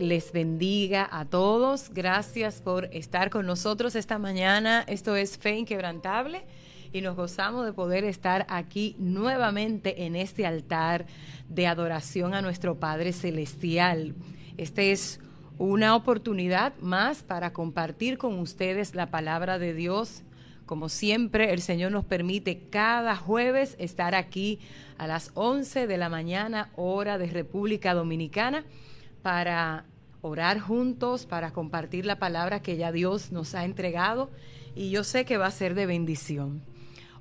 Les bendiga a todos. Gracias por estar con nosotros esta mañana. Esto es Fe Inquebrantable y nos gozamos de poder estar aquí nuevamente en este altar de adoración a nuestro Padre Celestial. Este es una oportunidad más para compartir con ustedes la palabra de Dios como siempre, el Señor nos permite cada jueves estar aquí a las 11 de la mañana, hora de República Dominicana, para orar juntos, para compartir la palabra que ya Dios nos ha entregado y yo sé que va a ser de bendición.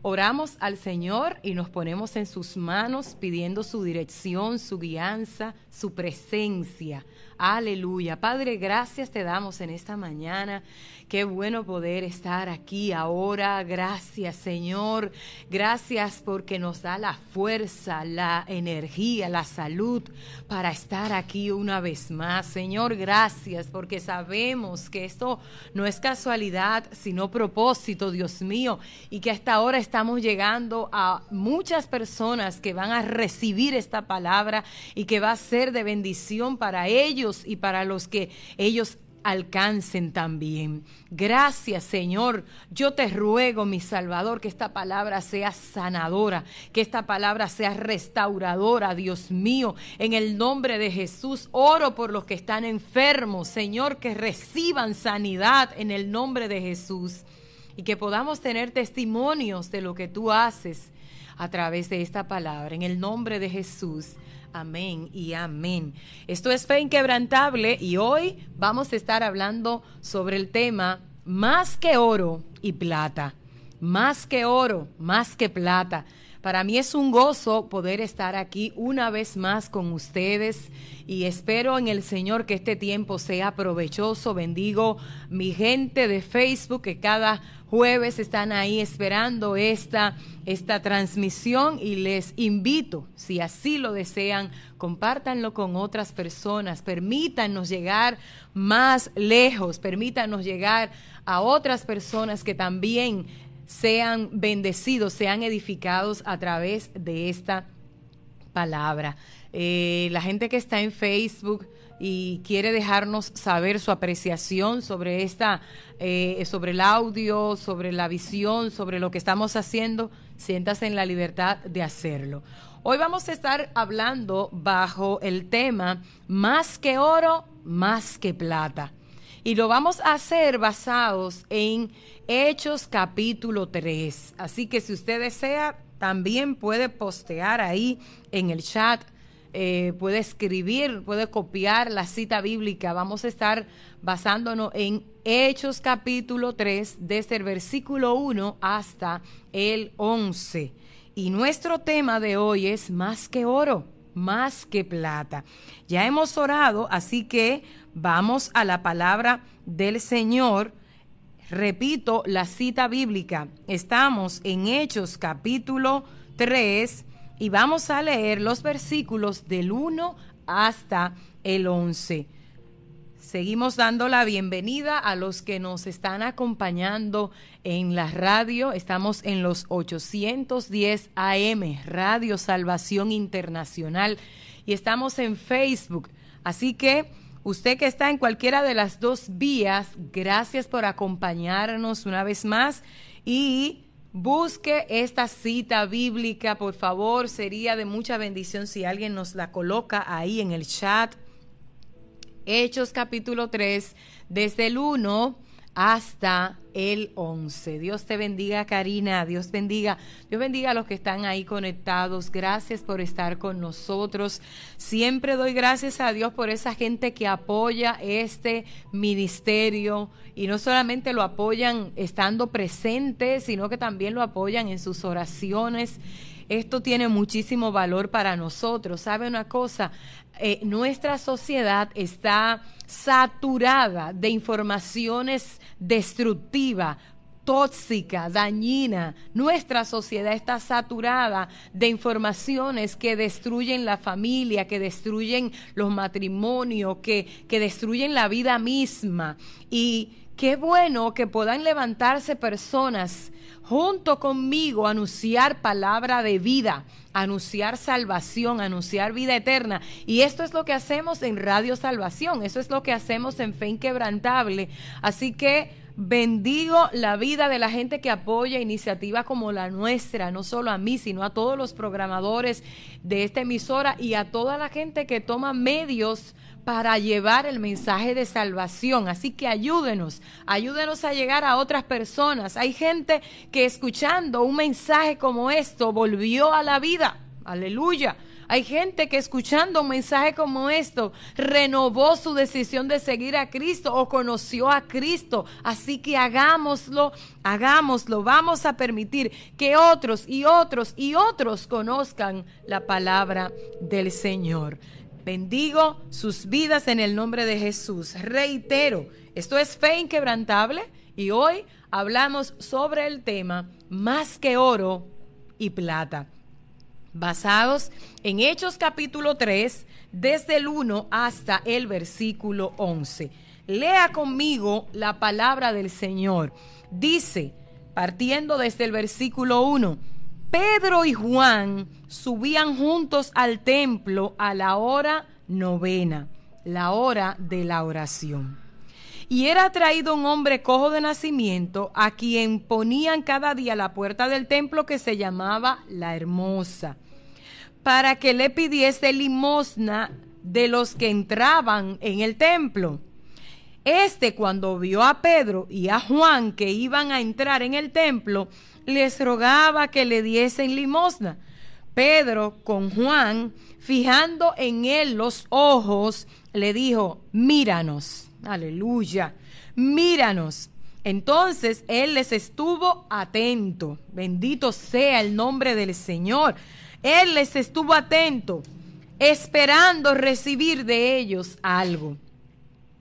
Oramos al Señor y nos ponemos en sus manos pidiendo su dirección, su guianza, su presencia. Aleluya. Padre, gracias te damos en esta mañana. Qué bueno poder estar aquí ahora. Gracias, Señor. Gracias porque nos da la fuerza, la energía, la salud para estar aquí una vez más. Señor, gracias porque sabemos que esto no es casualidad, sino propósito, Dios mío, y que hasta ahora estamos llegando a muchas personas que van a recibir esta palabra y que va a ser de bendición para ellos y para los que ellos alcancen también. Gracias Señor. Yo te ruego, mi Salvador, que esta palabra sea sanadora, que esta palabra sea restauradora, Dios mío. En el nombre de Jesús, oro por los que están enfermos, Señor, que reciban sanidad en el nombre de Jesús y que podamos tener testimonios de lo que tú haces a través de esta palabra. En el nombre de Jesús. Amén y amén. Esto es Fe Inquebrantable y hoy vamos a estar hablando sobre el tema más que oro y plata. Más que oro, más que plata. Para mí es un gozo poder estar aquí una vez más con ustedes y espero en el Señor que este tiempo sea provechoso. Bendigo mi gente de Facebook que cada jueves están ahí esperando esta, esta transmisión y les invito, si así lo desean, compártanlo con otras personas, permítanos llegar más lejos, permítanos llegar a otras personas que también sean bendecidos, sean edificados a través de esta palabra. Eh, la gente que está en Facebook y quiere dejarnos saber su apreciación sobre esta, eh, sobre el audio, sobre la visión, sobre lo que estamos haciendo, siéntase en la libertad de hacerlo. Hoy vamos a estar hablando bajo el tema más que oro, más que plata. Y lo vamos a hacer basados en Hechos capítulo 3. Así que si usted desea, también puede postear ahí en el chat, eh, puede escribir, puede copiar la cita bíblica. Vamos a estar basándonos en Hechos capítulo 3, desde el versículo 1 hasta el 11. Y nuestro tema de hoy es más que oro, más que plata. Ya hemos orado, así que vamos a la palabra del Señor Repito la cita bíblica. Estamos en Hechos capítulo 3 y vamos a leer los versículos del 1 hasta el 11. Seguimos dando la bienvenida a los que nos están acompañando en la radio. Estamos en los 810 AM, Radio Salvación Internacional, y estamos en Facebook. Así que Usted que está en cualquiera de las dos vías, gracias por acompañarnos una vez más y busque esta cita bíblica, por favor, sería de mucha bendición si alguien nos la coloca ahí en el chat. Hechos capítulo 3, desde el 1 hasta el 11. Dios te bendiga, Karina. Dios bendiga. Dios bendiga a los que están ahí conectados. Gracias por estar con nosotros. Siempre doy gracias a Dios por esa gente que apoya este ministerio y no solamente lo apoyan estando presentes, sino que también lo apoyan en sus oraciones. Esto tiene muchísimo valor para nosotros. ¿Sabe una cosa? Eh, nuestra sociedad está saturada de informaciones destructivas tóxica, dañina. Nuestra sociedad está saturada de informaciones que destruyen la familia, que destruyen los matrimonios, que, que destruyen la vida misma. Y qué bueno que puedan levantarse personas junto conmigo anunciar palabra de vida, anunciar salvación, anunciar vida eterna. Y esto es lo que hacemos en Radio Salvación, eso es lo que hacemos en Fe Inquebrantable. Así que Bendigo la vida de la gente que apoya iniciativas como la nuestra, no solo a mí, sino a todos los programadores de esta emisora y a toda la gente que toma medios para llevar el mensaje de salvación. Así que ayúdenos, ayúdenos a llegar a otras personas. Hay gente que escuchando un mensaje como esto volvió a la vida. Aleluya. Hay gente que escuchando un mensaje como esto renovó su decisión de seguir a Cristo o conoció a Cristo. Así que hagámoslo, hagámoslo. Vamos a permitir que otros y otros y otros conozcan la palabra del Señor. Bendigo sus vidas en el nombre de Jesús. Reitero, esto es fe inquebrantable y hoy hablamos sobre el tema más que oro y plata basados en Hechos capítulo 3, desde el 1 hasta el versículo 11. Lea conmigo la palabra del Señor. Dice, partiendo desde el versículo 1, Pedro y Juan subían juntos al templo a la hora novena, la hora de la oración. Y era traído un hombre cojo de nacimiento a quien ponían cada día la puerta del templo que se llamaba la hermosa para que le pidiese limosna de los que entraban en el templo. Este cuando vio a Pedro y a Juan que iban a entrar en el templo, les rogaba que le diesen limosna. Pedro con Juan, fijando en él los ojos, le dijo, míranos, aleluya, míranos. Entonces él les estuvo atento, bendito sea el nombre del Señor. Él les estuvo atento, esperando recibir de ellos algo.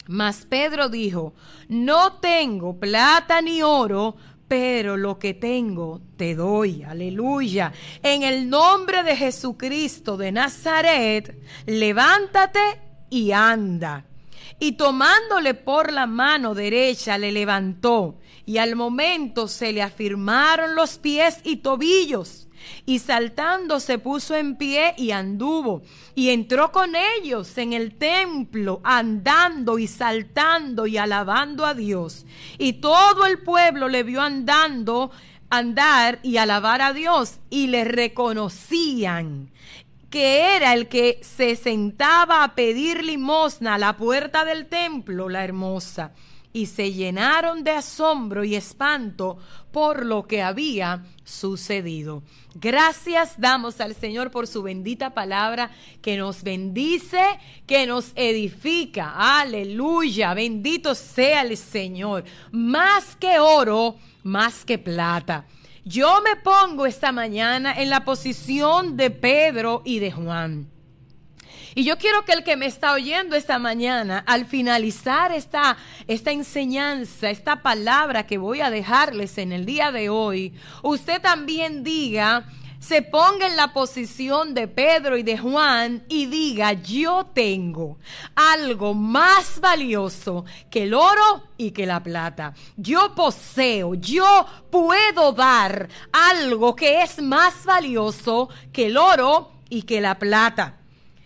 Mas Pedro dijo, no tengo plata ni oro, pero lo que tengo te doy. Aleluya. En el nombre de Jesucristo de Nazaret, levántate y anda. Y tomándole por la mano derecha, le levantó, y al momento se le afirmaron los pies y tobillos y saltando se puso en pie y anduvo. Y entró con ellos en el templo, andando y saltando y alabando a Dios. Y todo el pueblo le vio andando, andar y alabar a Dios. Y le reconocían que era el que se sentaba a pedir limosna a la puerta del templo, la hermosa y se llenaron de asombro y espanto por lo que había sucedido. Gracias damos al Señor por su bendita palabra que nos bendice, que nos edifica. Aleluya, bendito sea el Señor. Más que oro, más que plata. Yo me pongo esta mañana en la posición de Pedro y de Juan. Y yo quiero que el que me está oyendo esta mañana, al finalizar esta, esta enseñanza, esta palabra que voy a dejarles en el día de hoy, usted también diga, se ponga en la posición de Pedro y de Juan y diga, yo tengo algo más valioso que el oro y que la plata. Yo poseo, yo puedo dar algo que es más valioso que el oro y que la plata.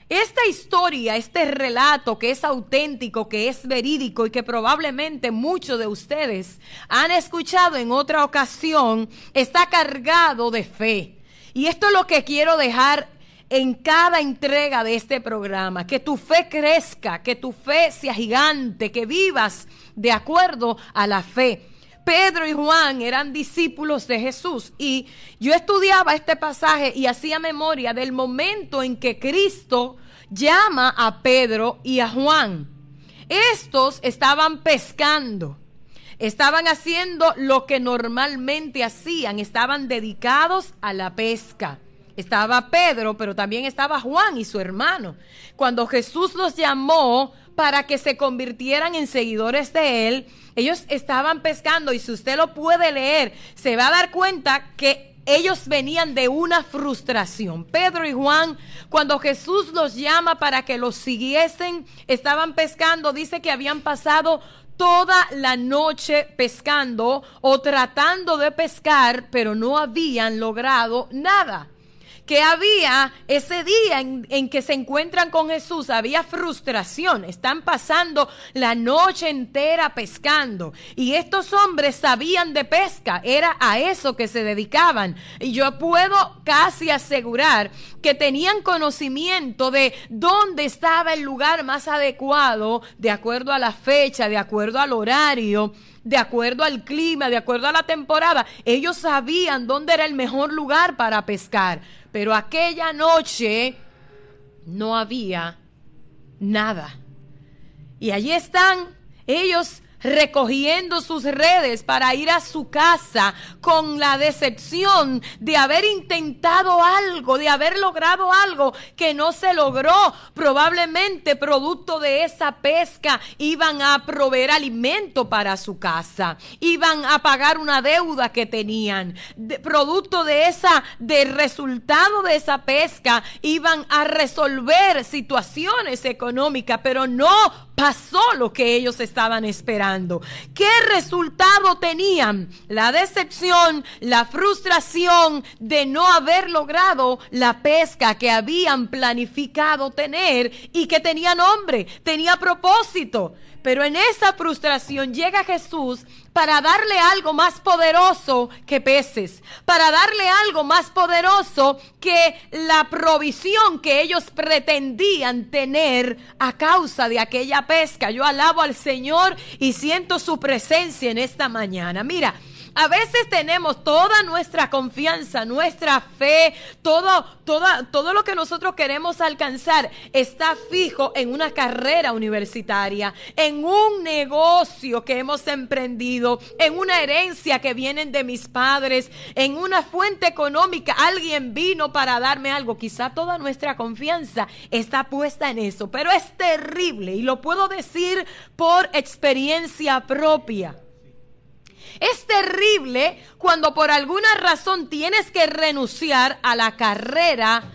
Esta historia, este relato que es auténtico, que es verídico y que probablemente muchos de ustedes han escuchado en otra ocasión, está cargado de fe. Y esto es lo que quiero dejar en cada entrega de este programa, que tu fe crezca, que tu fe sea gigante, que vivas de acuerdo a la fe. Pedro y Juan eran discípulos de Jesús y yo estudiaba este pasaje y hacía memoria del momento en que Cristo llama a Pedro y a Juan. Estos estaban pescando, estaban haciendo lo que normalmente hacían, estaban dedicados a la pesca. Estaba Pedro, pero también estaba Juan y su hermano. Cuando Jesús los llamó para que se convirtieran en seguidores de él. Ellos estaban pescando y si usted lo puede leer, se va a dar cuenta que ellos venían de una frustración. Pedro y Juan, cuando Jesús los llama para que los siguiesen, estaban pescando, dice que habían pasado toda la noche pescando o tratando de pescar, pero no habían logrado nada que había ese día en, que se encuentran con Jesús, había frustración, están pasando la noche entera pescando. Y estos hombres sabían de pesca, era a eso que se dedicaban. Y yo puedo casi asegurar que tenían conocimiento de dónde estaba el lugar más adecuado de acuerdo a la fecha, de acuerdo al horario de acuerdo al clima, de acuerdo a la temporada. Ellos sabían dónde era el mejor lugar para pescar. Pero aquella noche no había nada. Y allí están ellos recogiendo sus redes para ir a su casa con la decepción de haber intentado algo, de haber logrado algo que no se logró. Probablemente producto de esa pesca iban a proveer alimento para su casa, iban a pagar una deuda que tenían. producto de esa, del resultado de esa pesca, iban a resolver situaciones económicas, pero no pasó lo que ellos estaban esperando. ¿Qué resultado tenían? La decepción, la frustración de no haber logrado la pesca que habían planificado tener y que tenía nombre, tenía propósito. Pero en esa frustración llega Jesús para darle algo más poderoso que peces, para darle algo más poderoso que la provisión que ellos pretendían tener a causa de aquella pesca. Yo alabo al Señor y siento su presencia en esta mañana. Mira, a veces tenemos toda nuestra confianza, nuestra fe, todo, todo lo que nosotros queremos alcanzar está fijo en una carrera universitaria, en un negocio que hemos emprendido, en una herencia que vienen de mis padres, en una fuente económica. Alguien vino para darme algo. Quizá toda nuestra confianza está puesta en eso, pero es terrible y lo puedo decir por experiencia propia. Es terrible cuando por alguna razón tienes que renunciar a la carrera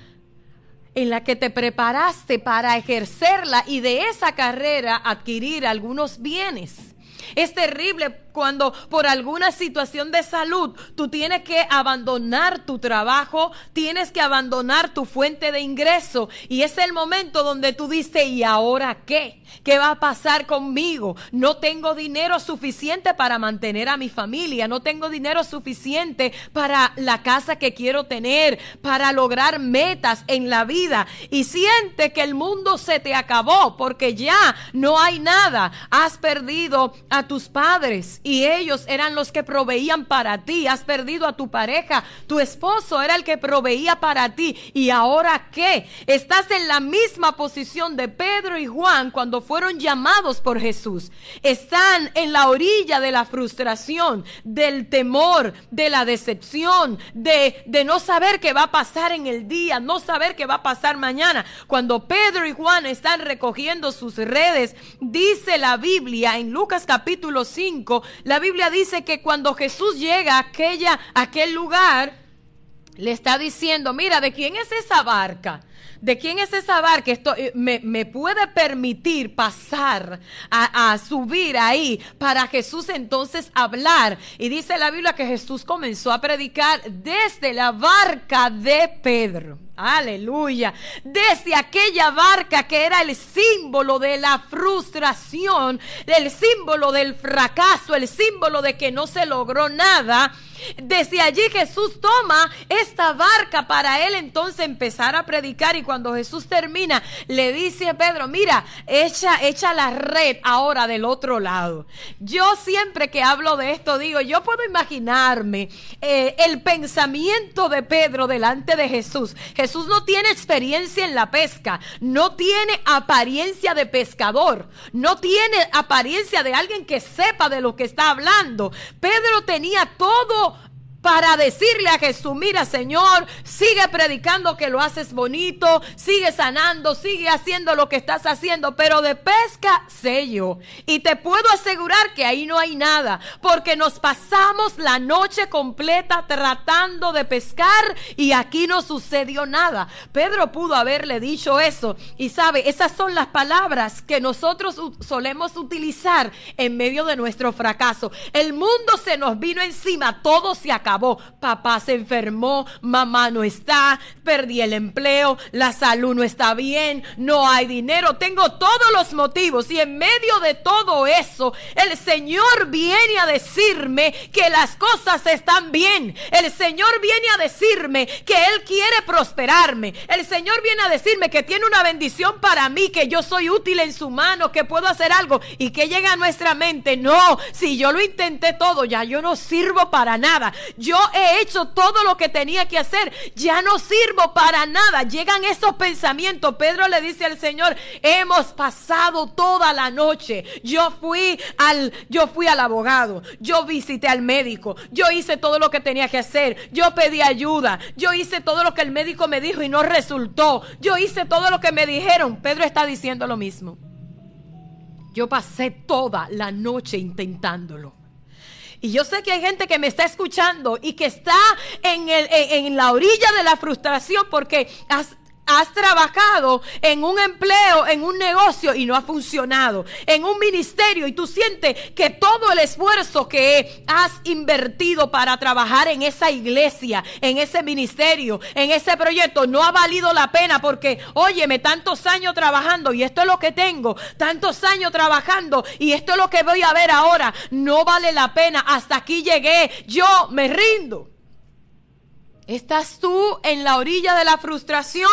en la que te preparaste para ejercerla y de esa carrera adquirir algunos bienes. Es terrible cuando por alguna situación de salud tú tienes que abandonar tu trabajo, tienes que abandonar tu fuente de ingreso y es el momento donde tú dices, ¿y ahora qué? ¿Qué va a pasar conmigo? No tengo dinero suficiente para mantener a mi familia, no tengo dinero suficiente para la casa que quiero tener, para lograr metas en la vida y siente que el mundo se te acabó porque ya no hay nada, has perdido a tus padres y ellos eran los que proveían para ti. Has perdido a tu pareja, tu esposo era el que proveía para ti. ¿Y ahora qué? Estás en la misma posición de Pedro y Juan cuando fueron llamados por Jesús. Están en la orilla de la frustración, del temor, de la decepción, de, de no saber qué va a pasar en el día, no saber qué va a pasar mañana. Cuando Pedro y Juan están recogiendo sus redes, dice la Biblia en Lucas capítulo 5, la Biblia dice que cuando Jesús llega a, aquella, aquel lugar, le está diciendo, mira, ¿de quién es esa barca? ¿De quién es esa barca? Esto eh, me, puede permitir pasar a, a, subir ahí para Jesús entonces hablar. Y dice la Biblia que Jesús comenzó a predicar desde la barca de Pedro. Aleluya. Desde aquella barca que era el símbolo de la frustración, el símbolo del fracaso, el símbolo de que no se logró nada. Desde allí Jesús toma esta barca para él entonces empezar a predicar y cuando Jesús termina le dice a Pedro, mira, echa, echa la red ahora del otro lado. Yo siempre que hablo de esto digo, yo puedo imaginarme eh, el pensamiento de Pedro delante de Jesús. Jesús no tiene experiencia en la pesca, no tiene apariencia de pescador, no tiene apariencia de alguien que sepa de lo que está hablando. Pedro tenía todo para decirle a Jesús, mira Señor, sigue predicando que lo haces bonito, sigue sanando, sigue haciendo lo que estás haciendo, pero de pesca sé yo. Y te puedo asegurar que ahí no hay nada, porque nos pasamos la noche completa tratando de pescar y aquí no sucedió nada. Pedro pudo haberle dicho eso y sabe, esas son las palabras que nosotros solemos utilizar en medio de nuestro fracaso. El mundo se nos vino encima, todo se acabó Papá se enfermó, mamá no está, perdí el empleo, la salud no está bien, no hay dinero, tengo todos los motivos y en medio de todo eso, el Señor viene a decirme que las cosas están bien. El Señor viene a decirme que Él quiere prosperarme. El Señor viene a decirme que tiene una bendición para mí, que yo soy útil en su mano, que puedo hacer algo y que llega a nuestra mente. No, si yo lo intenté todo, ya yo no sirvo para nada yo he hecho todo lo que tenía que hacer, ya no sirvo para nada. Llegan esos pensamientos. Pedro le dice al Señor, hemos pasado toda la noche. Yo fui al, yo fui al abogado, yo visité al médico, yo hice todo lo que tenía que hacer, yo pedí ayuda, yo hice todo lo que el médico me dijo y no resultó. Yo hice todo lo que me dijeron. Pedro está diciendo lo mismo. Yo pasé toda la noche intentándolo. Y yo sé que hay gente que me está escuchando y que está en, el, en, la orilla de la frustración porque has trabajado en un empleo, en un negocio y no ha funcionado, en un ministerio y tú sientes que todo el esfuerzo que has invertido para trabajar en esa iglesia, en ese ministerio, en ese proyecto, no ha valido la pena porque, óyeme, tantos años trabajando y esto es lo que tengo, tantos años trabajando y esto es lo que voy a ver ahora, no vale la pena, hasta aquí llegué, yo me rindo. ¿Estás tú en la orilla de la frustración?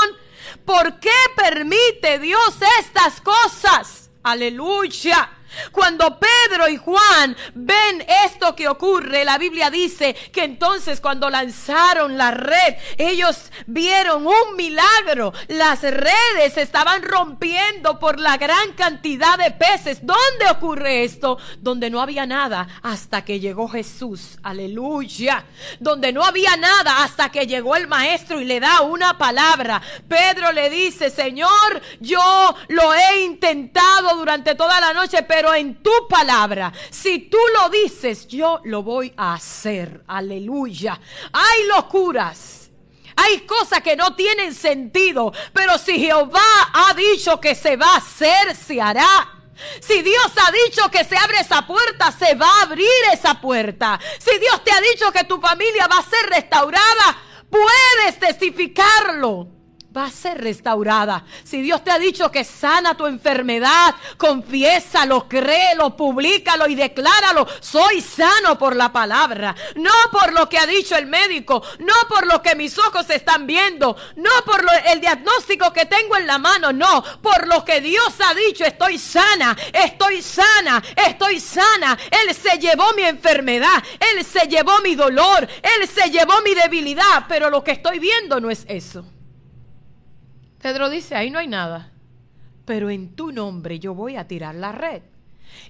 ¿Por qué permite Dios estas cosas? Aleluya. Cuando Pedro y Juan ven esto que ocurre, la Biblia dice que entonces cuando lanzaron la red, ellos vieron un milagro. Las redes estaban rompiendo por la gran cantidad de peces. ¿Dónde ocurre esto? Donde no había nada hasta que llegó Jesús. Aleluya. Donde no había nada hasta que llegó el maestro y le da una palabra. Pedro le dice, Señor, yo lo he intentado durante toda la noche, pero pero en tu palabra, si tú lo dices, yo lo voy a hacer. Aleluya. Hay locuras. Hay cosas que no tienen sentido, pero si Jehová ha dicho que se va a hacer, se hará. Si Dios ha dicho que se abre esa puerta, se va a abrir esa puerta. Si Dios te ha dicho que tu familia va a ser restaurada, puedes testificarlo va a ser restaurada. Si Dios te ha dicho que sana tu enfermedad, confiésalo, créelo, públicalo y decláralo. Soy sano por la palabra, no por lo que ha dicho el médico, no por lo que mis ojos están viendo, no por el diagnóstico que tengo en la mano, no, por lo que Dios ha dicho, estoy sana, estoy sana, estoy sana. Él se llevó mi enfermedad, Él se llevó mi dolor, Él se llevó mi debilidad, pero lo que estoy viendo no es eso. Pedro dice, ahí no hay nada, pero en tu nombre yo voy a tirar la red.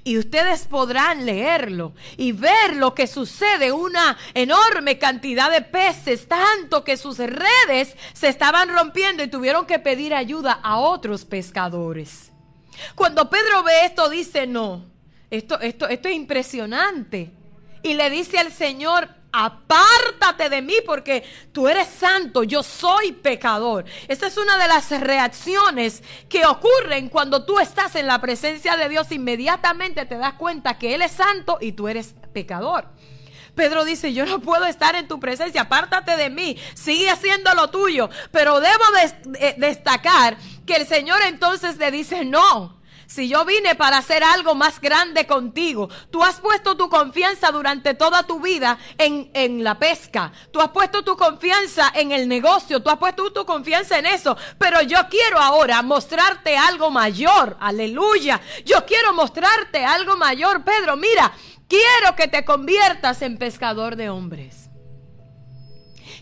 Y ustedes podrán leerlo y ver lo que sucede, una enorme cantidad de peces, tanto que sus redes se estaban rompiendo y tuvieron que pedir ayuda a otros pescadores. Cuando Pedro ve esto, dice, no, esto, esto, esto es impresionante. Y le dice al Señor, apártate de mí porque tú eres santo, yo soy pecador. Esta es una de las reacciones que ocurren cuando tú estás en la presencia de Dios. Inmediatamente te das cuenta que Él es santo y tú eres pecador. Pedro dice, yo no puedo estar en tu presencia, apártate de mí, sigue haciendo lo tuyo. Pero debo destacar que el Señor entonces le dice, no, si yo vine para hacer algo más grande contigo, tú has puesto tu confianza durante toda tu vida en, en la pesca, tú has puesto tu confianza en el negocio, tú has puesto tu confianza en eso, pero yo quiero ahora mostrarte algo mayor, aleluya, yo quiero mostrarte algo mayor, Pedro, mira, quiero que te conviertas en pescador de hombres.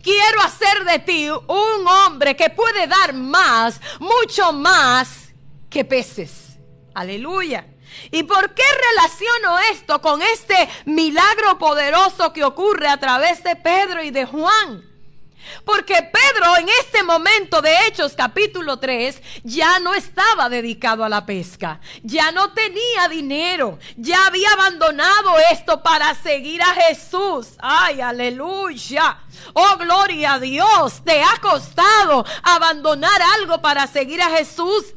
Quiero hacer de ti un hombre que puede dar más, mucho más que peces. Aleluya. ¿Y por qué relaciono esto con este milagro poderoso que ocurre a través de Pedro y de Juan? Porque Pedro en este momento de Hechos capítulo 3 ya no estaba dedicado a la pesca, ya no tenía dinero, ya había abandonado esto para seguir a Jesús. Ay, aleluya. Oh, gloria a Dios. Te ha costado abandonar algo para seguir a Jesús.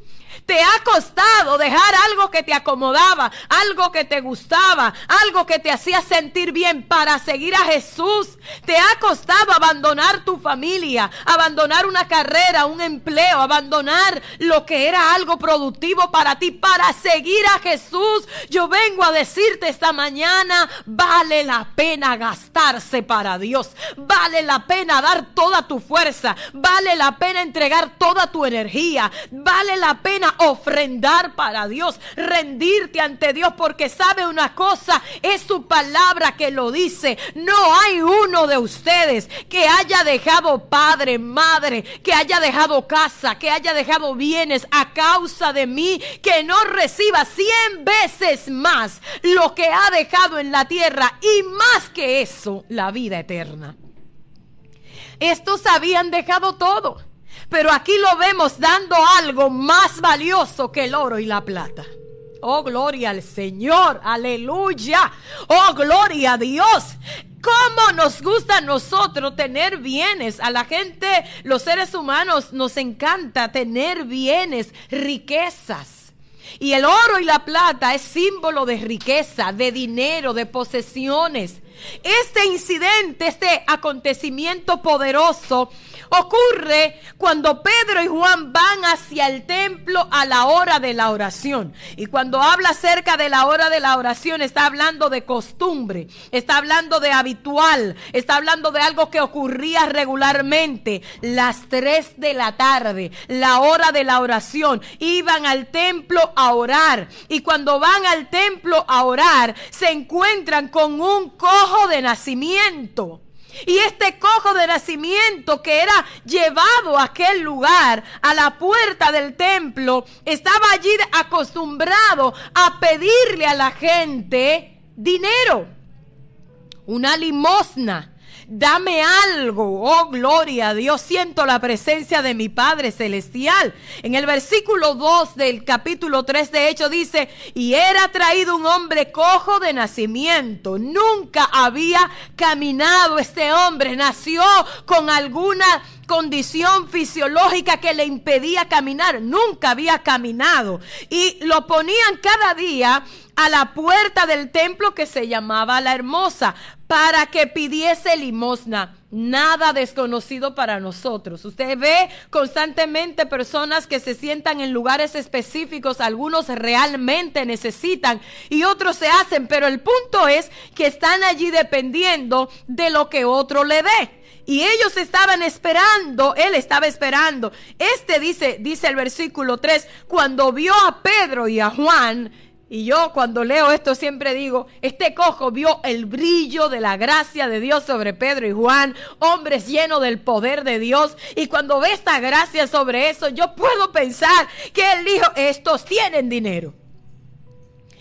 Te ha costado dejar algo que te acomodaba, algo que te gustaba, algo que te hacía sentir bien para seguir a Jesús. Te ha costado abandonar tu familia, abandonar una carrera, un empleo, abandonar lo que era algo productivo para ti, para seguir a Jesús. Yo vengo a decirte esta mañana, vale la pena gastarse para Dios. Vale la pena dar toda tu fuerza. Vale la pena entregar toda tu energía. Vale la pena ofrendar para Dios, rendirte ante Dios, porque sabe una cosa, es su palabra que lo dice. No hay uno de ustedes que haya dejado padre, madre, que haya dejado casa, que haya dejado bienes a causa de mí, que no reciba cien veces más lo que ha dejado en la tierra y más que eso, la vida eterna. Estos habían dejado todo pero aquí lo vemos dando algo más valioso que el oro y la plata. Oh, gloria al Señor, aleluya. Oh, gloria a Dios. ¿Cómo nos gusta a nosotros tener bienes? A la gente, los seres humanos, nos encanta tener bienes, riquezas. Y el oro y la plata es símbolo de riqueza, de dinero, de posesiones. Este incidente, este acontecimiento poderoso, ocurre cuando Pedro y Juan van hacia el templo a la hora de la oración. Y cuando habla acerca de la hora de la oración, está hablando de costumbre, está hablando de habitual, está hablando de algo que ocurría regularmente. Las tres de la tarde, la hora de la oración, iban al templo a orar. Y cuando van al templo a orar, se encuentran con un cojo de nacimiento. Y este cojo de nacimiento que era llevado a aquel lugar, a la puerta del templo, estaba allí acostumbrado a pedirle a la gente dinero, una limosna. Dame algo, oh gloria a Dios, siento la presencia de mi Padre Celestial. En el versículo 2 del capítulo 3 de hecho dice, y era traído un hombre cojo de nacimiento. Nunca había caminado este hombre, nació con alguna condición fisiológica que le impedía caminar, nunca había caminado. Y lo ponían cada día a la puerta del templo que se llamaba la hermosa para que pidiese limosna. Nada desconocido para nosotros. Usted ve constantemente personas que se sientan en lugares específicos, algunos realmente necesitan y otros se hacen, pero el punto es que están allí dependiendo de lo que otro le dé. Y ellos estaban esperando, él estaba esperando. Este dice, dice el versículo 3, cuando vio a Pedro y a Juan, y yo cuando leo esto siempre digo, este cojo vio el brillo de la gracia de Dios sobre Pedro y Juan, hombres llenos del poder de Dios. Y cuando ve esta gracia sobre eso, yo puedo pensar que él dijo, estos tienen dinero.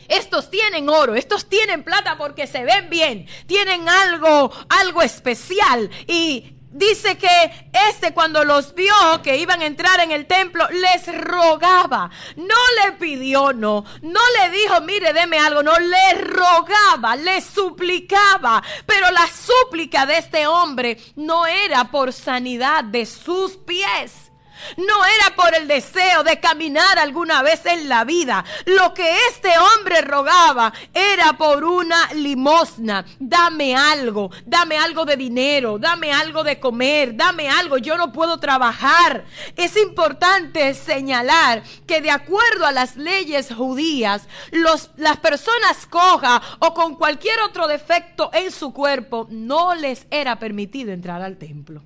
Estos tienen oro, estos tienen plata porque se ven bien, tienen algo, algo especial y Dice que este cuando los vio que iban a entrar en el templo, les rogaba. No le pidió, no. No le dijo, mire, deme algo. No, le rogaba, le suplicaba. Pero la súplica de este hombre no era por sanidad de sus pies no era por el deseo de caminar alguna vez en la vida. Lo que este hombre rogaba era por una limosna. Dame algo, dame algo de dinero, dame algo de comer, dame algo. Yo no puedo trabajar. Es importante señalar que de acuerdo a las leyes judías, las personas coja o con cualquier otro defecto en su cuerpo no les era permitido entrar al templo.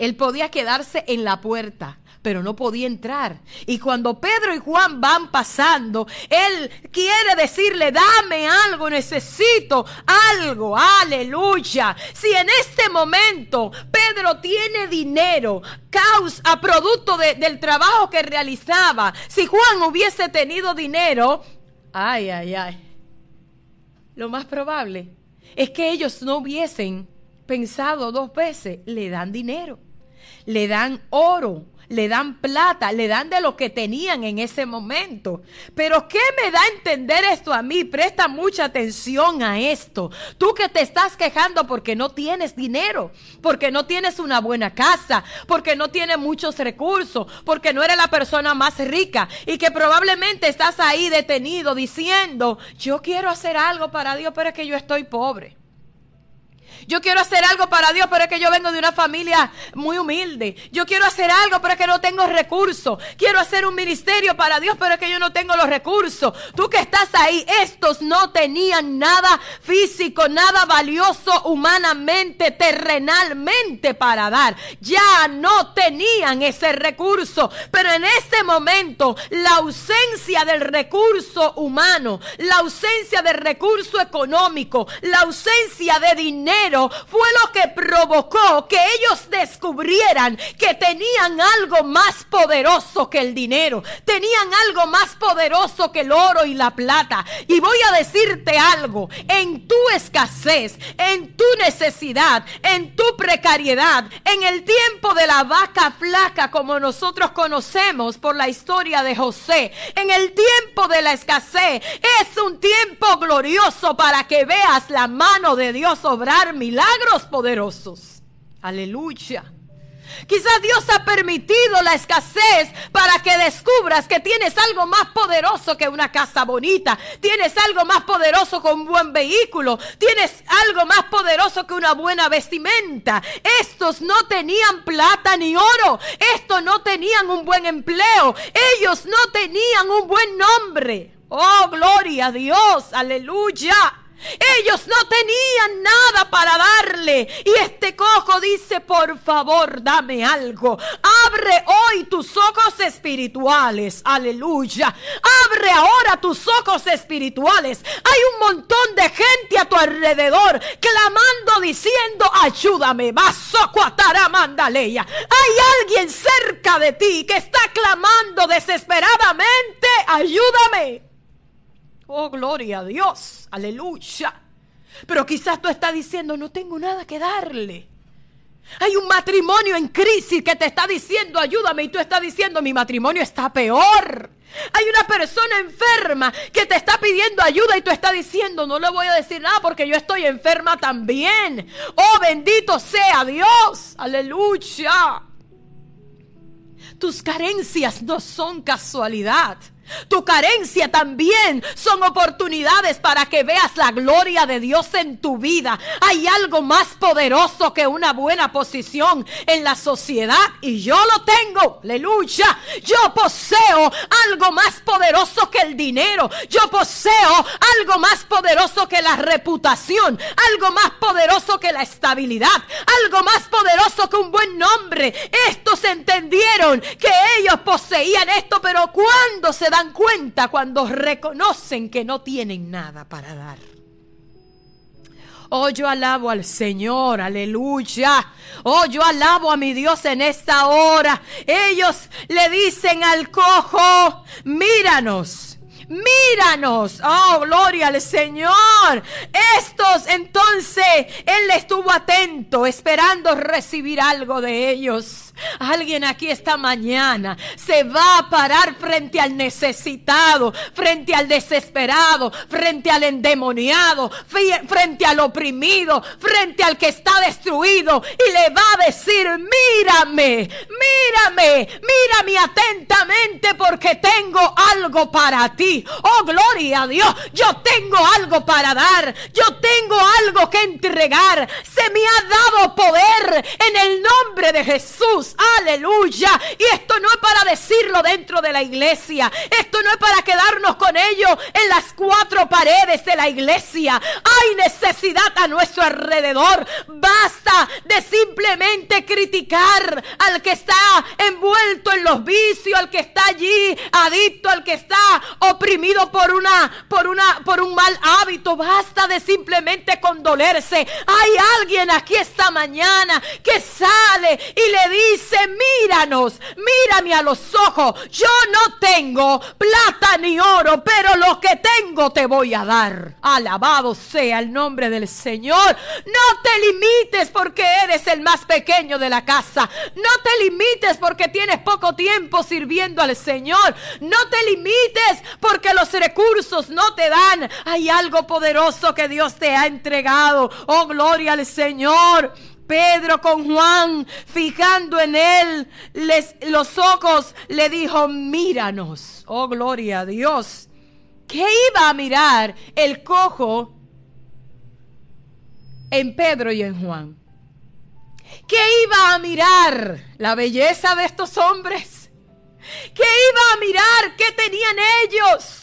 Él podía quedarse en la puerta pero no podía entrar. Y cuando Pedro y Juan van pasando, él quiere decirle, dame algo, necesito algo, aleluya. Si en este momento Pedro tiene dinero, causa, a producto del trabajo que realizaba, si Juan hubiese tenido dinero, ay, ay, ay, lo más probable es que ellos no hubiesen pensado dos veces, le dan dinero, le dan oro, le dan plata, le dan de lo que tenían en ese momento. Pero ¿qué me da a entender esto a mí? Presta mucha atención a esto. Tú que te estás quejando porque no tienes dinero, porque no tienes una buena casa, porque no tienes muchos recursos, porque no eres la persona más rica y que probablemente estás ahí detenido diciendo, yo quiero hacer algo para Dios, pero es que yo estoy pobre. Yo quiero hacer algo para Dios, pero es que yo vengo de una familia muy humilde. Yo quiero hacer algo, pero es que no tengo recursos. Quiero hacer un ministerio para Dios, pero es que yo no tengo los recursos. Tú que estás ahí, estos no tenían nada físico, nada valioso humanamente, terrenalmente para dar. Ya no tenían ese recurso. Pero en este momento, la ausencia del recurso humano, la ausencia del recurso económico, la ausencia de dinero, fue lo que provocó que ellos descubrieran que tenían algo más poderoso que el dinero, tenían algo más poderoso que el oro y la plata. Y voy a decirte algo, en tu escasez, en tu necesidad, en tu precariedad, en el tiempo de la vaca flaca como nosotros conocemos por la historia de José, en el tiempo de la escasez, es un tiempo glorioso para que veas la mano de Dios obrar milagros poderosos. Aleluya. Quizás Dios ha permitido la escasez para que descubras que tienes algo más poderoso que una casa bonita, tienes algo más poderoso que un buen vehículo, tienes algo más poderoso que una buena vestimenta. Estos no tenían plata ni oro, estos no tenían un buen empleo, ellos no tenían un buen nombre. Oh, gloria a Dios, aleluya. Ellos no tenían nada para darle. Y este cojo dice, por favor, dame algo. Abre hoy tus ojos espirituales. Aleluya. Abre ahora tus ojos espirituales. Hay un montón de gente a tu alrededor clamando diciendo, ayúdame. Hay alguien cerca de ti que está clamando desesperadamente, ayúdame. Oh, gloria a Dios. Aleluya. Pero quizás tú estás diciendo, no tengo nada que darle. Hay un matrimonio en crisis que te está diciendo, ayúdame, y tú estás diciendo, mi matrimonio está peor. Hay una persona enferma que te está pidiendo ayuda y tú estás diciendo, no le voy a decir nada porque yo estoy enferma también. Oh, bendito sea Dios. Aleluya. Tus carencias no son casualidad. Tu carencia también son oportunidades para que veas la gloria de Dios en tu vida. Hay algo más poderoso que una buena posición en la sociedad y yo lo tengo. Aleluya. Yo poseo algo más poderoso que el dinero. Yo poseo algo más poderoso que la reputación. Algo más poderoso que la estabilidad. Algo más poderoso que un buen nombre. Estos entendieron que ellos poseían esto, pero cuando se dan cuenta cuando reconocen que no tienen nada para dar. Oh, yo alabo al Señor, aleluya. Oh, yo alabo a mi Dios en esta hora. Ellos le dicen al cojo, míranos. Míranos, oh, gloria al Señor. Estos entonces, Él estuvo atento, esperando recibir algo de ellos. Alguien aquí esta mañana se va a parar frente al necesitado, frente al desesperado, frente al endemoniado, frente al oprimido, frente al que está destruido y le va a decir, mírame, mírame, mírame atentamente porque tengo algo para ti. Oh, gloria a Dios, yo tengo algo para dar, yo tengo algo que entregar. Se me ha dado poder en el nombre de Jesús Aleluya. Y esto no es para decirlo dentro de la iglesia. Esto no es para quedarnos con ello en las cuatro paredes de la iglesia. Hay necesidad a nuestro alrededor. Basta de simplemente criticar al que está envuelto en los vicios, al que está allí adicto, al que está oprimido por una por una por un mal hábito. Basta de simplemente condolerse. Hay alguien aquí esta mañana que sale y le dice, "Míranos, mírame a los ojos. Yo no tengo plata ni oro, pero lo que tengo te voy a dar." Alabado sea el nombre del Señor. No te limites porque eres el más pequeño de la casa. No te limites porque tienes poco tiempo sirviendo al Señor. No te limites porque los recursos no te dan. Hay algo poderoso que Dios te ha entregado. Oh, gloria al Señor. Pedro con Juan, fijando en él los ojos, le dijo, míranos. Oh, gloria a Dios. ¿Qué iba a mirar el cojo en Pedro y en Juan? ¿Qué iba a mirar la belleza de estos hombres? ¿Qué iba a mirar? ¿Qué tenían ellos?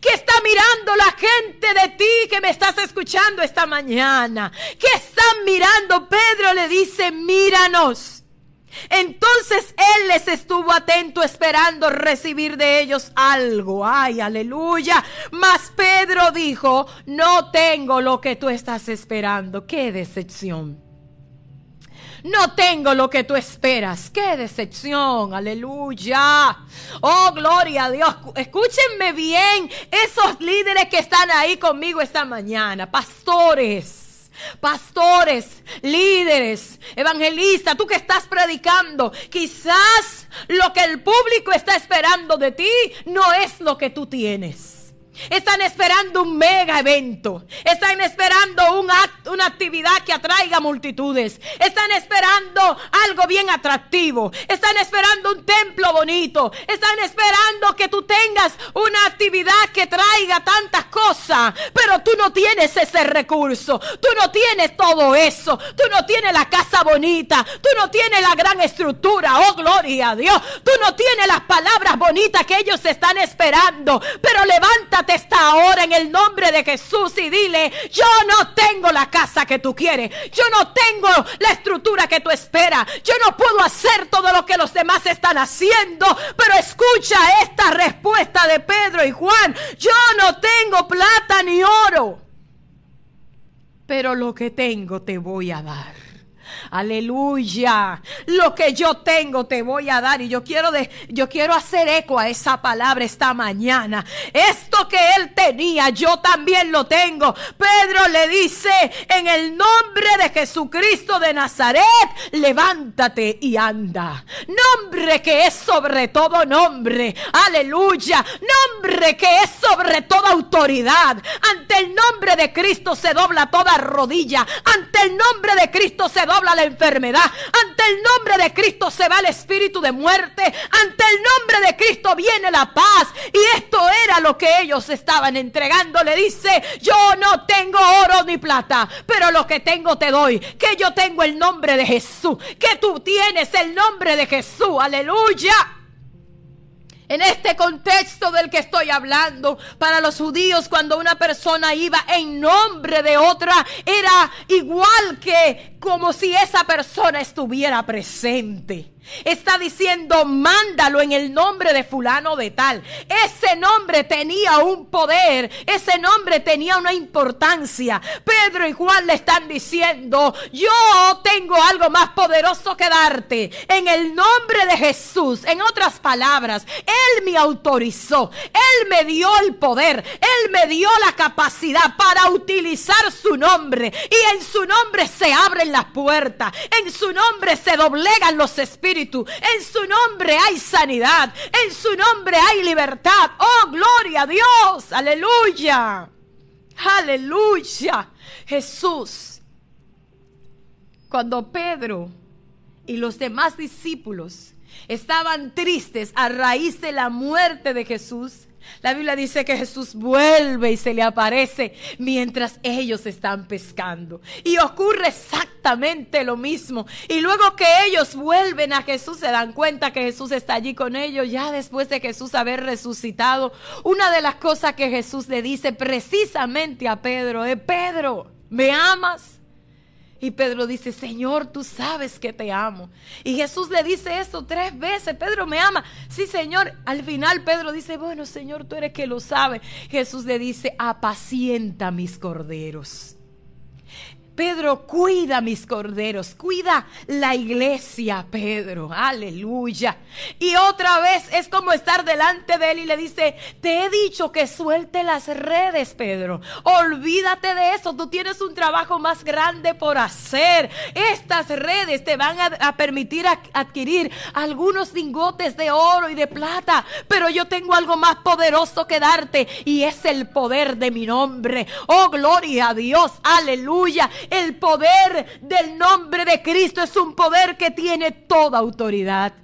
¿Qué está mirando la gente de ti que me estás escuchando esta mañana? ¿Qué están mirando? Pedro le dice, míranos. Entonces él les estuvo atento esperando recibir de ellos algo. Ay, aleluya. Mas Pedro dijo, no tengo lo que tú estás esperando. Qué decepción. No tengo lo que tú esperas. Qué decepción. Aleluya. Oh, gloria a Dios. Escúchenme bien. Esos líderes que están ahí conmigo esta mañana. Pastores pastores, líderes, evangelistas, tú que estás predicando, quizás lo que el público está esperando de ti no es lo que tú tienes. Están esperando un mega evento. Están esperando un una actividad que atraiga multitudes. Están esperando algo bien atractivo. Están esperando un templo bonito. Están esperando que tú tengas una actividad que traiga tantas cosas. Pero tú no tienes ese recurso. Tú no tienes todo eso. Tú no tienes la casa bonita. Tú no tienes la gran estructura. Oh, gloria a Dios. Tú no tienes las palabras bonitas que ellos están esperando. Pero levántate esta hora en el nombre de Jesús y dile, yo no tengo la casa que tú quieres, yo no tengo la estructura que tú esperas, yo no puedo hacer todo lo que los demás están haciendo, pero escucha esta respuesta de Pedro y Juan, yo no tengo plata ni oro, pero lo que tengo te voy a dar. Aleluya. Lo que yo tengo te voy a dar y yo quiero de, yo quiero hacer eco a esa palabra esta mañana. Esto que él tenía, yo también lo tengo. Pedro le dice, en el nombre de Jesucristo de Nazaret, levántate y anda. Nombre que es sobre todo nombre. Aleluya. Nombre que es sobre toda autoridad. Ante el nombre de Cristo se dobla toda rodilla. Ante el nombre de Cristo se dobla la enfermedad. Ante el nombre de Cristo se va el espíritu de muerte. Ante el nombre de Cristo viene la paz. Y esto era lo que ellos estaban entregando. Le dice, yo no tengo oro ni plata, pero lo que tengo te doy. Que yo tengo el nombre de Jesús. Que tú tienes el nombre de Jesús. Aleluya. En este contexto del que estoy hablando, para los judíos cuando una persona iba en nombre de otra, era igual que como si esa persona estuviera presente. Está diciendo, mándalo en el nombre de fulano de tal. Ese nombre tenía un poder, ese nombre tenía una importancia. Pedro y Juan le están diciendo, yo tengo algo más poderoso que darte. En el nombre de Jesús, en otras palabras, Él me autorizó, Él me dio el poder, Él me dio la capacidad para utilizar su nombre. Y en su nombre se abren las puertas, en su nombre se doblegan los espíritus en su nombre hay sanidad. En su nombre hay libertad. Oh, gloria a Dios. Aleluya. Aleluya. Jesús. Cuando Pedro y los demás discípulos estaban tristes a raíz de la muerte de Jesús. La Biblia dice que Jesús vuelve y se le aparece mientras ellos están pescando. Y ocurre exactamente lo mismo. Y luego que ellos vuelven a Jesús, se dan cuenta que Jesús está allí con ellos, ya después de Jesús haber resucitado. Una de las cosas que Jesús le dice precisamente a Pedro es, Pedro, ¿me amas? Y Pedro dice, Señor, tú sabes que te amo. Y Jesús le dice esto tres veces, Pedro me ama. Sí, Señor. Al final Pedro dice, bueno, Señor, tú eres que lo sabe. Jesús le dice, apacienta mis corderos. Pedro, cuida mis corderos, cuida la iglesia, Pedro, aleluya. Y otra vez es como estar delante de él y le dice, te he dicho que suelte las redes, Pedro. Olvídate de eso, tú tienes un trabajo más grande por hacer. Estas redes te van a, permitir adquirir algunos lingotes de oro y de plata, pero yo tengo algo más poderoso que darte y es el poder de mi nombre. Oh, gloria a Dios, aleluya. El poder del nombre de Cristo es un poder que tiene toda autoridad.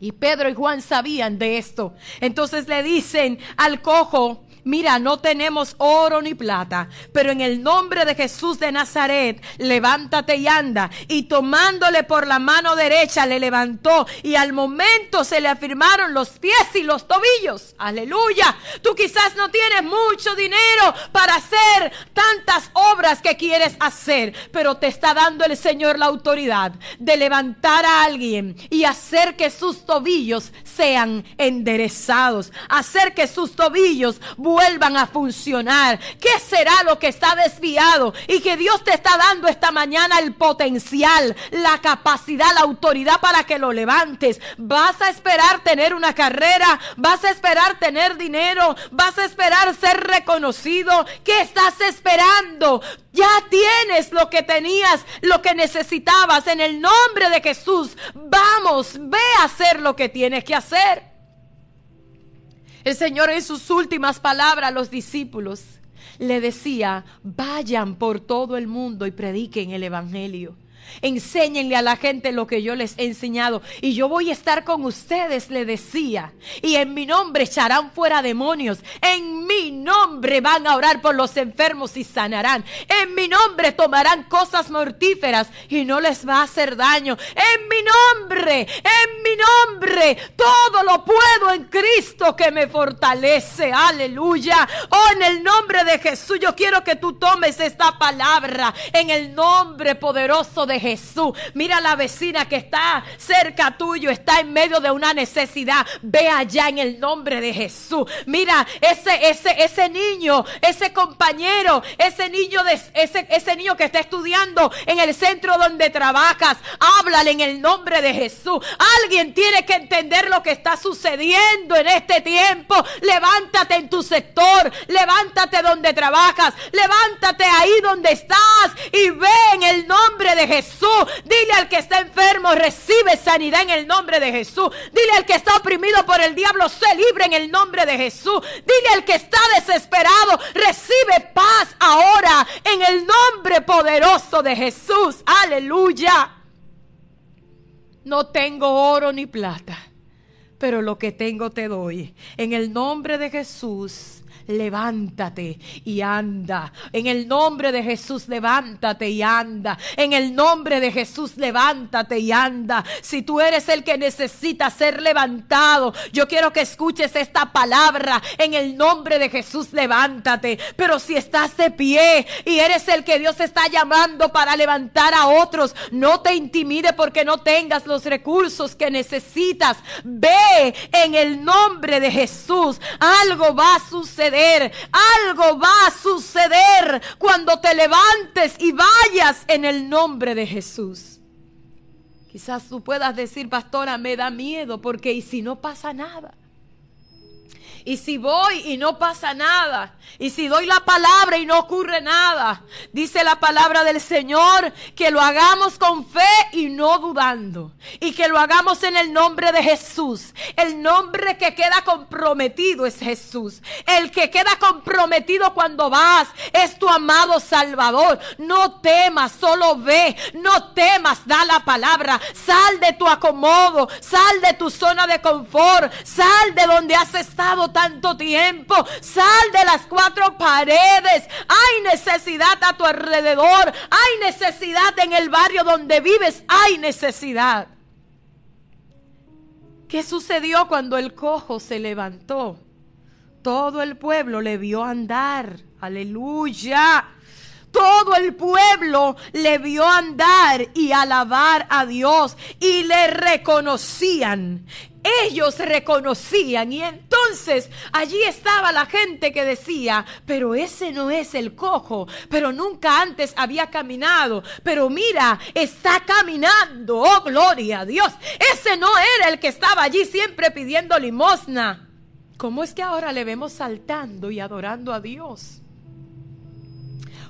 Y Pedro y Juan sabían de esto. Entonces le dicen al cojo, mira, no tenemos oro ni plata, pero en el nombre de Jesús de Nazaret, levántate y anda. Y tomándole por la mano derecha, le levantó y al momento se le afirmaron los pies y los tobillos. Aleluya. Tú quizás no tienes mucho dinero para hacer tantas obras que quieres hacer, pero te está dando el Señor la autoridad de levantar a alguien y hacer que sus tobillos sean enderezados, hacer que sus tobillos a funcionar. ¿Qué será lo que está desviado? Y que Dios te está dando esta mañana el potencial, la capacidad, la autoridad para que lo levantes. Vas a esperar tener una carrera, vas a esperar tener dinero, vas a esperar ser reconocido. ¿Qué estás esperando? Ya tienes lo que tenías, lo que necesitabas. En el nombre de Jesús, vamos, ve a hacer lo que tienes que hacer. El Señor en sus últimas palabras a los discípulos le decía, vayan por todo el mundo y prediquen el Evangelio. Enséñenle a la gente lo que yo les he enseñado. Y yo voy a estar con ustedes, le decía. Y en mi nombre echarán fuera demonios. En mi nombre van a orar por los enfermos y sanarán. En mi nombre tomarán cosas mortíferas y no les va a hacer daño. En mi nombre, en mi nombre, todo lo puedo en Cristo que me fortalece. Aleluya. Oh, en el nombre de Jesús, yo quiero que tú tomes esta palabra. En el nombre poderoso de Jesús. Mira la vecina que está cerca tuyo, está en medio de una necesidad. Ve allá en el nombre de Jesús. Mira ese, ese, ese niño, ese compañero, ese niño, de, ese, ese niño que está estudiando en el centro donde trabajas. Háblale en el nombre de Jesús. Alguien tiene que entender lo que está sucediendo en este tiempo. Levántate en tu sector, levántate donde trabajas, levántate ahí donde estás y ve en el nombre de Jesús Dile al que está enfermo, recibe sanidad en el nombre de Jesús. Dile al que está oprimido por el diablo, se libre en el nombre de Jesús. Dile al que está desesperado, recibe paz ahora en el nombre poderoso de Jesús. Aleluya. No tengo oro ni plata, pero lo que tengo te doy. En el nombre de Jesús levántate y anda. En el nombre de Jesús, levántate y anda. En el nombre de Jesús, levántate y anda. Si tú eres el que necesita ser levantado, yo quiero que escuches esta palabra. En el nombre de Jesús, levántate. Pero si estás de pie y eres el que Dios está llamando para levantar a otros, no te intimide porque no tengas los recursos que necesitas. Ve en el nombre de Jesús. Algo va a suceder algo va a suceder cuando te levantes y vayas en el nombre de Jesús. Quizás tú puedas decir, pastora, me da miedo porque ¿y si no pasa nada? Y si voy y no pasa nada. Y si doy la palabra y no ocurre nada. Dice la palabra del Señor que lo hagamos con fe y no dudando. Y que lo hagamos en el nombre de Jesús. El nombre que queda comprometido es Jesús. El que queda comprometido cuando vas es tu amado Salvador. No temas, solo ve. No temas, da la palabra. Sal de tu acomodo. Sal de tu zona de confort. Sal de donde has estado tanto tiempo. Sal de las cuatro paredes. Hay necesidad a tu alrededor. Hay necesidad en el barrio donde vives. Hay necesidad. ¿Qué sucedió cuando el cojo se levantó? Todo el pueblo le vio andar. Aleluya. Todo el pueblo le vio andar y alabar a Dios y le reconocían ellos reconocían y entonces allí estaba la gente que decía, pero ese no es el cojo, pero nunca antes había caminado, pero mira, está caminando, oh gloria a Dios, ese no era el que estaba allí siempre pidiendo limosna. ¿Cómo es que ahora le vemos saltando y adorando a Dios?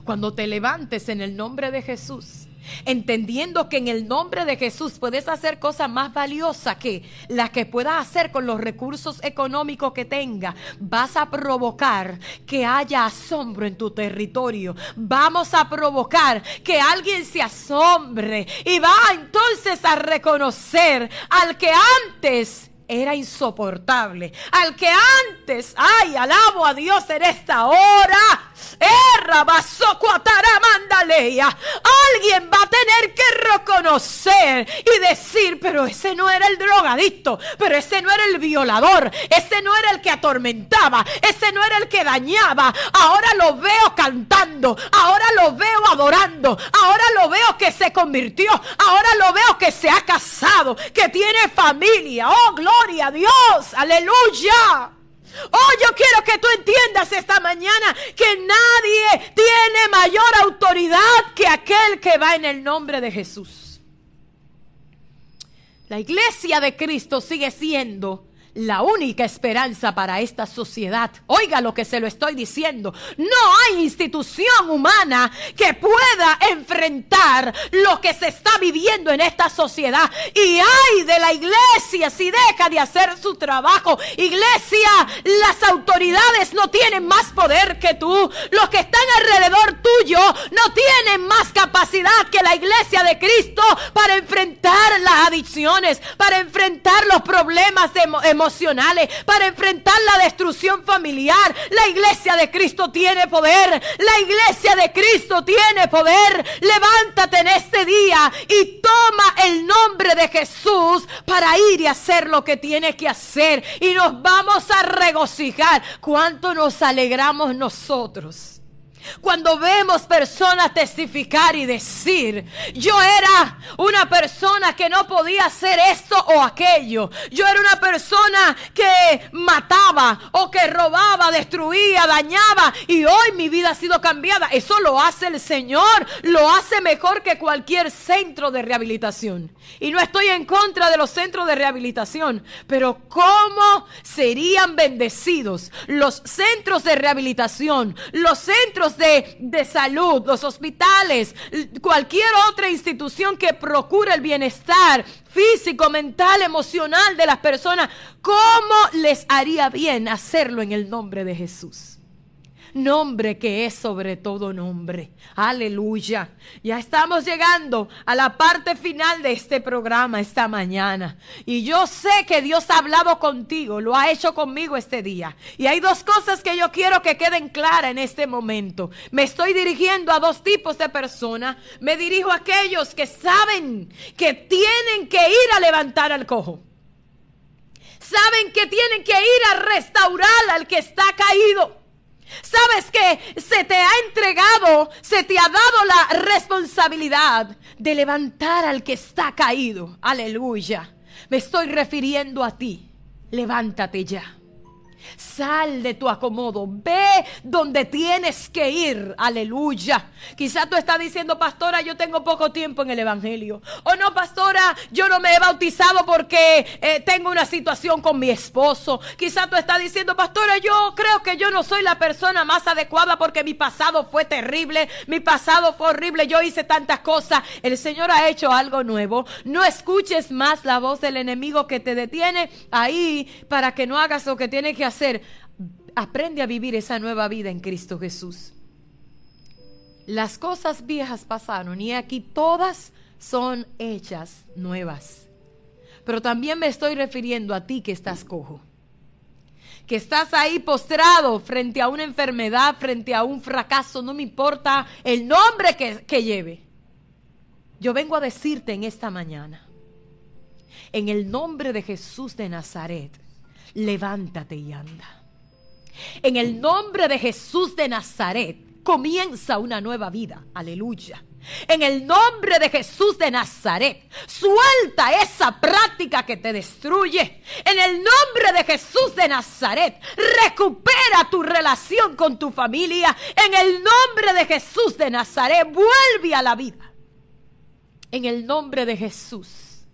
Cuando te levantes en el nombre de Jesús, entendiendo que en el nombre de Jesús puedes hacer cosas más valiosas que las que puedas hacer con los recursos económicos que tenga, vas a provocar que haya asombro en tu territorio. Vamos a provocar que alguien se asombre y va entonces a reconocer al que antes era insoportable. Al que antes, ay, alabo a Dios en esta hora. Erra Alguien va a tener que reconocer y decir, pero ese no era el drogadicto, pero ese no era el violador, ese no era el que atormentaba, ese no era el que dañaba. Ahora lo veo cantando, ahora lo veo adorando, ahora lo veo que se convirtió, ahora lo veo que se ha casado, que tiene familia. Oh, gloria a Dios, aleluya. Oh, yo quiero que tú entiendas esta mañana que nadie tiene mayor autoridad que aquel que va en el nombre de Jesús. La iglesia de Cristo sigue siendo la única esperanza para esta sociedad. Oiga lo que se lo estoy diciendo. No hay institución humana que pueda enfrentar lo que se está viviendo en esta sociedad. Y hay de la iglesia si deja de hacer su trabajo. Iglesia, las autoridades no tienen más poder que tú. Los que están alrededor tuyo no tienen más capacidad que la iglesia de Cristo para enfrentar las adicciones, para enfrentar los problemas de emocionales, para enfrentar la destrucción familiar. La iglesia de Cristo tiene poder. La iglesia de Cristo tiene poder. Levántate en este día y toma el nombre de Jesús para ir y hacer lo que tienes que hacer. Y nos vamos a regocijar. ¿Cuánto nos alegramos nosotros? Cuando vemos personas testificar y decir, yo era una persona que no podía hacer esto o aquello. Yo era una persona que mataba o que robaba, destruía, dañaba y hoy mi vida ha sido cambiada. Eso lo hace el Señor, lo hace mejor que cualquier centro de rehabilitación. Y no estoy en contra de los centros de rehabilitación, pero ¿cómo serían bendecidos los centros de rehabilitación, los centros de, salud, los hospitales, cualquier otra institución que procure el bienestar físico, mental, emocional de las personas, ¿cómo les haría bien hacerlo en el nombre de Jesús? Nombre que es sobre todo nombre. Aleluya. Ya estamos llegando a la parte final de este programa esta mañana. Y yo sé que Dios ha hablado contigo, lo ha hecho conmigo este día. Y hay dos cosas que yo quiero que queden claras en este momento. Me estoy dirigiendo a dos tipos de personas. Me dirijo a aquellos que saben que tienen que ir a levantar al cojo saben que tienen que ir a restaurar al que está caído. Sabes que se te ha entregado, se te ha dado la responsabilidad de levantar al que está caído. Aleluya. Me estoy refiriendo a ti. Levántate ya. Sal de tu acomodo. Ve donde tienes que ir. Aleluya. Quizá tú estás diciendo, pastora, yo tengo poco tiempo en el Evangelio. O no, pastora, yo no me he bautizado porque eh, tengo una situación con mi esposo. Quizá tú estás diciendo, pastora, yo creo que yo no soy la persona más adecuada porque mi pasado fue terrible, mi pasado fue horrible, yo hice tantas cosas. El Señor ha hecho algo nuevo. No escuches más la voz del enemigo que te detiene ahí para que no hagas lo que tienes que hacer. Aprende a vivir esa nueva vida en Cristo Jesús. Las cosas viejas pasaron y aquí todas son hechas nuevas. Pero también me estoy refiriendo a ti que estás cojo. Que estás ahí postrado frente a una enfermedad, frente a un fracaso, no me importa el nombre que, que lleve. Yo vengo a decirte en esta mañana, en el nombre de Jesús de Nazaret, levántate y anda. En el nombre de Jesús de Nazaret, comienza una nueva vida. Aleluya. En el nombre de Jesús de Nazaret, suelta esa práctica que te destruye. En el nombre de Jesús de Nazaret, recupera tu relación con tu familia. En el nombre de Jesús de Nazaret, vuelve a la vida. En el nombre de Jesús,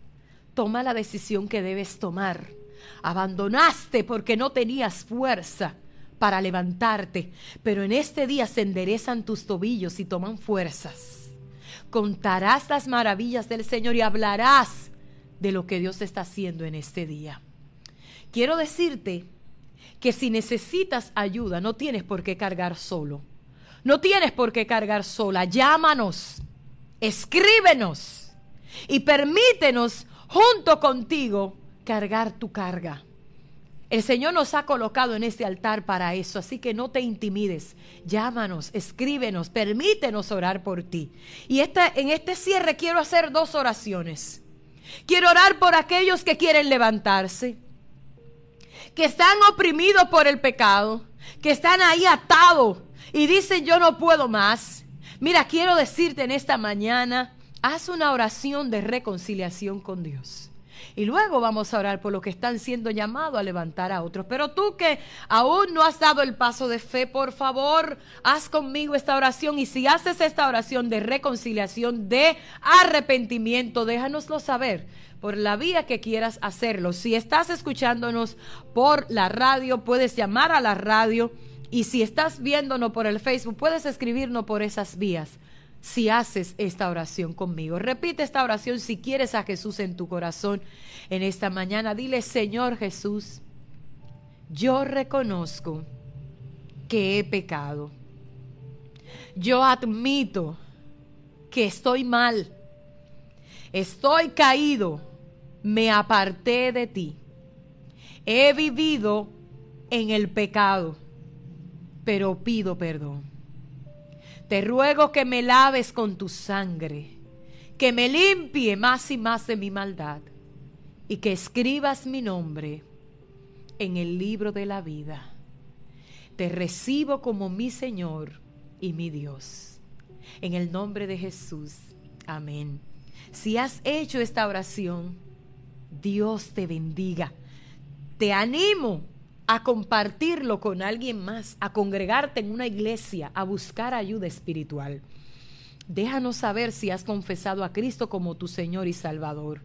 toma la decisión que debes tomar. Abandonaste porque no tenías fuerza para levantarte, pero en este día se enderezan tus tobillos y toman fuerzas. Contarás las maravillas del Señor y hablarás de lo que Dios está haciendo en este día. Quiero decirte que si necesitas ayuda, no tienes por qué cargar solo. No tienes por qué cargar sola. Llámanos, escríbenos y permítenos junto contigo cargar tu carga. El Señor nos ha colocado en este altar para eso, así que no te intimides. Llámanos, escríbenos, permítenos orar por ti. Y en este cierre quiero hacer dos oraciones. Quiero orar por aquellos que quieren levantarse, que están oprimidos por el pecado, que están ahí atados y dicen yo no puedo más. Mira, quiero decirte en esta mañana, haz una oración de reconciliación con Dios. Y luego vamos a orar por los que están siendo llamados a levantar a otros. Pero tú que aún no has dado el paso de fe, por favor, haz conmigo esta oración. Y si haces esta oración de reconciliación, de arrepentimiento, déjanoslo saber por la vía que quieras hacerlo. Si estás escuchándonos por la radio, puedes llamar a la radio. Y si estás viéndonos por el Facebook, puedes escribirnos por esas vías si haces esta oración conmigo. Repite esta oración si quieres a Jesús en tu corazón en esta mañana. Dile, Señor Jesús, yo reconozco que he pecado. Yo admito que estoy mal. Estoy caído. Me aparté de ti. He vivido en el pecado, pero pido perdón. Te ruego que me laves con tu sangre, que me limpie más y más de mi maldad y que escribas mi nombre en el libro de la vida. Te recibo como mi Señor y mi Dios. En el nombre de Jesús. Amén. Si has hecho esta oración, Dios te bendiga. Te animo a compartirlo con alguien más, a congregarte en una iglesia, a buscar ayuda espiritual. Déjanos saber si has confesado a Cristo como tu Señor y Salvador.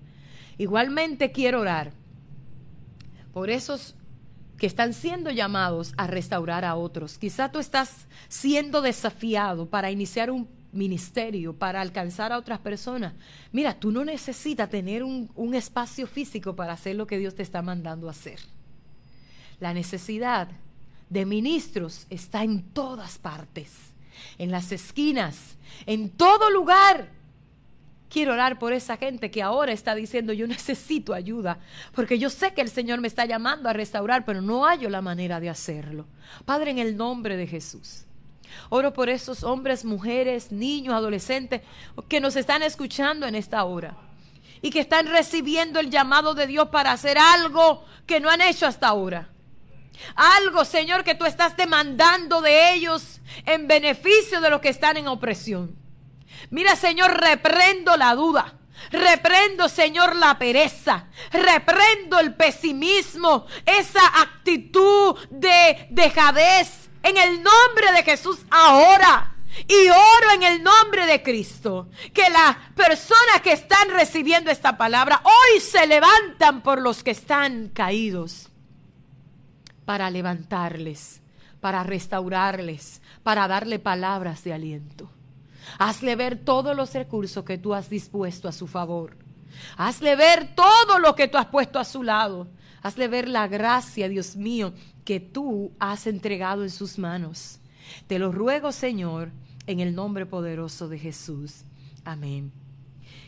Igualmente quiero orar por esos que están siendo llamados a restaurar a otros. Quizá tú estás siendo desafiado para iniciar un ministerio, para alcanzar a otras personas. Mira, tú no necesitas tener un, un espacio físico para hacer lo que Dios te está mandando a hacer. La necesidad de ministros está en todas partes, en las esquinas, en todo lugar. Quiero orar por esa gente que ahora está diciendo yo necesito ayuda, porque yo sé que el Señor me está llamando a restaurar, pero no hallo la manera de hacerlo. Padre, en el nombre de Jesús. Oro por esos hombres, mujeres, niños, adolescentes que nos están escuchando en esta hora y que están recibiendo el llamado de Dios para hacer algo que no han hecho hasta ahora. Algo, Señor, que tú estás demandando de ellos en beneficio de los que están en opresión. Mira, Señor, reprendo la duda. Reprendo, Señor, la pereza. Reprendo el pesimismo. Esa actitud de dejadez en el nombre de Jesús ahora. Y oro en el nombre de Cristo que las personas que están recibiendo esta palabra hoy se levantan por los que están caídos para levantarles, para restaurarles, para darle palabras de aliento. Hazle ver todos los recursos que tú has dispuesto a su favor. Hazle ver todo lo que tú has puesto a su lado. Hazle ver la gracia, Dios mío, que tú has entregado en sus manos. Te lo ruego, Señor, en el nombre poderoso de Jesús. Amén.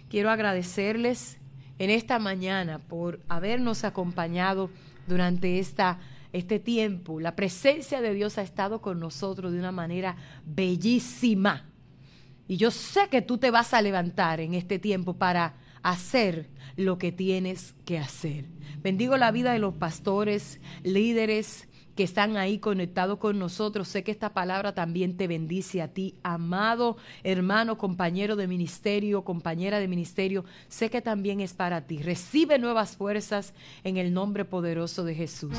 Quiero agradecerles en esta mañana por habernos acompañado durante esta, este tiempo. La presencia de Dios ha estado con nosotros de una manera bellísima. Y yo sé que tú te vas a levantar en este tiempo para hacer lo que tienes que hacer. Bendigo la vida de los pastores, líderes, que están ahí conectados con nosotros. Sé que esta palabra también te bendice a ti, amado hermano, compañero de ministerio, compañera de ministerio. Sé que también es para ti. Recibe nuevas fuerzas en el nombre poderoso de Jesús.